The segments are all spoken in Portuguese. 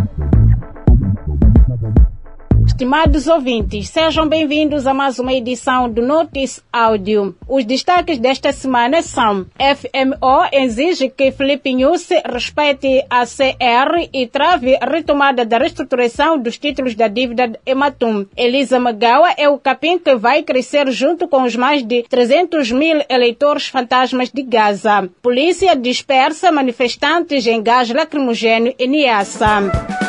Thank you. Estimados ouvintes, sejam bem-vindos a mais uma edição do Notice Áudio. Os destaques desta semana são: FMO exige que Felipe Nussi respeite a CR e trave retomada da reestruturação dos títulos da dívida de Ematum. Elisa Magawa é o capim que vai crescer junto com os mais de 300 mil eleitores fantasmas de Gaza. Polícia dispersa manifestantes em gás lacrimogêneo em Niassa.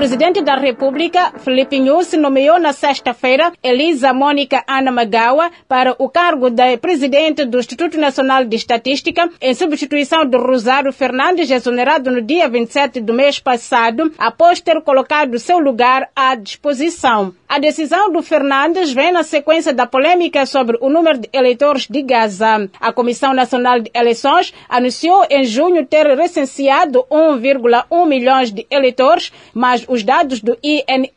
Presidente da República, Felipe Nyusi, nomeou na sexta-feira Elisa Mônica Ana Magawa para o cargo de presidente do Instituto Nacional de Estatística, em substituição de Rosário Fernandes, exonerado no dia 27 do mês passado, após ter colocado seu lugar à disposição. A decisão do Fernandes vem na sequência da polêmica sobre o número de eleitores de Gaza. A Comissão Nacional de Eleições anunciou em junho ter recenseado 1,1 milhões de eleitores, mas os dados do INE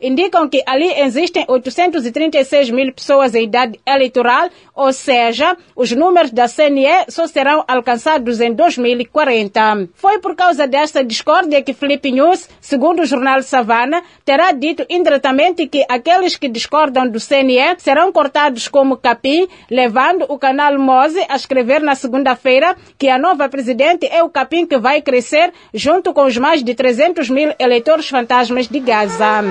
indicam que ali existem 836 mil pessoas em idade eleitoral, ou seja, os números da CNE só serão alcançados em 2040. Foi por causa desta discórdia que Felipe News, segundo o jornal Savana, terá dito indiretamente que que aqueles que discordam do CNE serão cortados como capim, levando o canal Mose a escrever na segunda-feira que a nova presidente é o capim que vai crescer junto com os mais de 300 mil eleitores fantasmas de Gaza.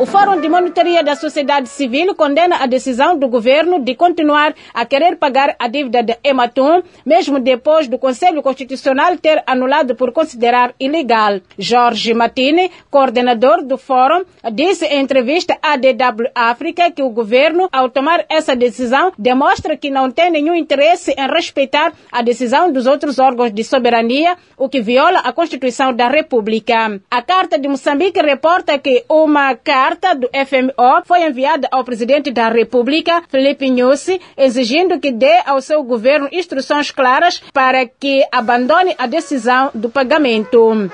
O Fórum de Monitoria da Sociedade Civil condena a decisão do governo de continuar a querer pagar a dívida de Ematum, mesmo depois do Conselho Constitucional ter anulado por considerar ilegal. Jorge Matini, coordenador do fórum, disse em entrevista à DW África que o governo, ao tomar essa decisão, demonstra que não tem nenhum interesse em respeitar a decisão dos outros órgãos de soberania, o que viola a Constituição da República. A Carta de Moçambique reporta que uma carta carta do FMO foi enviada ao presidente da República, Felipe Nyusi, exigindo que dê ao seu governo instruções claras para que abandone a decisão do pagamento.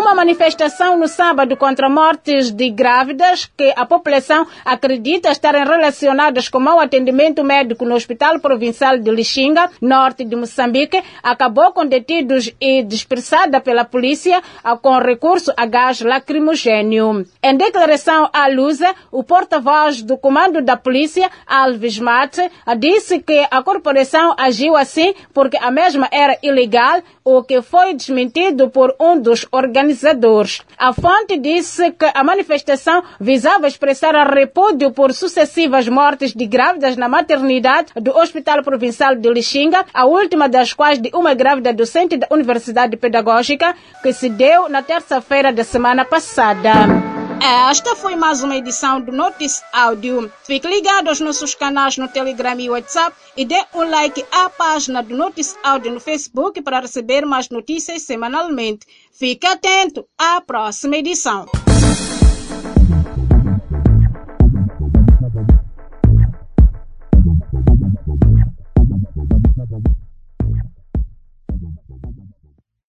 Uma manifestação no sábado contra mortes de grávidas que a população acredita estarem relacionadas com mau atendimento médico no Hospital Provincial de Lixinga, norte de Moçambique, acabou com detidos e dispersada pela polícia com recurso a gás lacrimogênio. Em declaração à Lusa, o porta-voz do comando da polícia, Alves Mate, disse que a corporação agiu assim porque a mesma era ilegal, o que foi desmentido por um dos organizadores organizadores. A fonte disse que a manifestação visava expressar repúdio por sucessivas mortes de grávidas na maternidade do Hospital Provincial de Lixinga, a última das quais de uma grávida docente da Universidade Pedagógica, que se deu na terça-feira da semana passada. Esta foi mais uma edição do Notice Áudio. Fique ligado aos nossos canais no Telegram e WhatsApp e dê um like à página do Notice Áudio no Facebook para receber mais notícias semanalmente. Fique atento à próxima edição.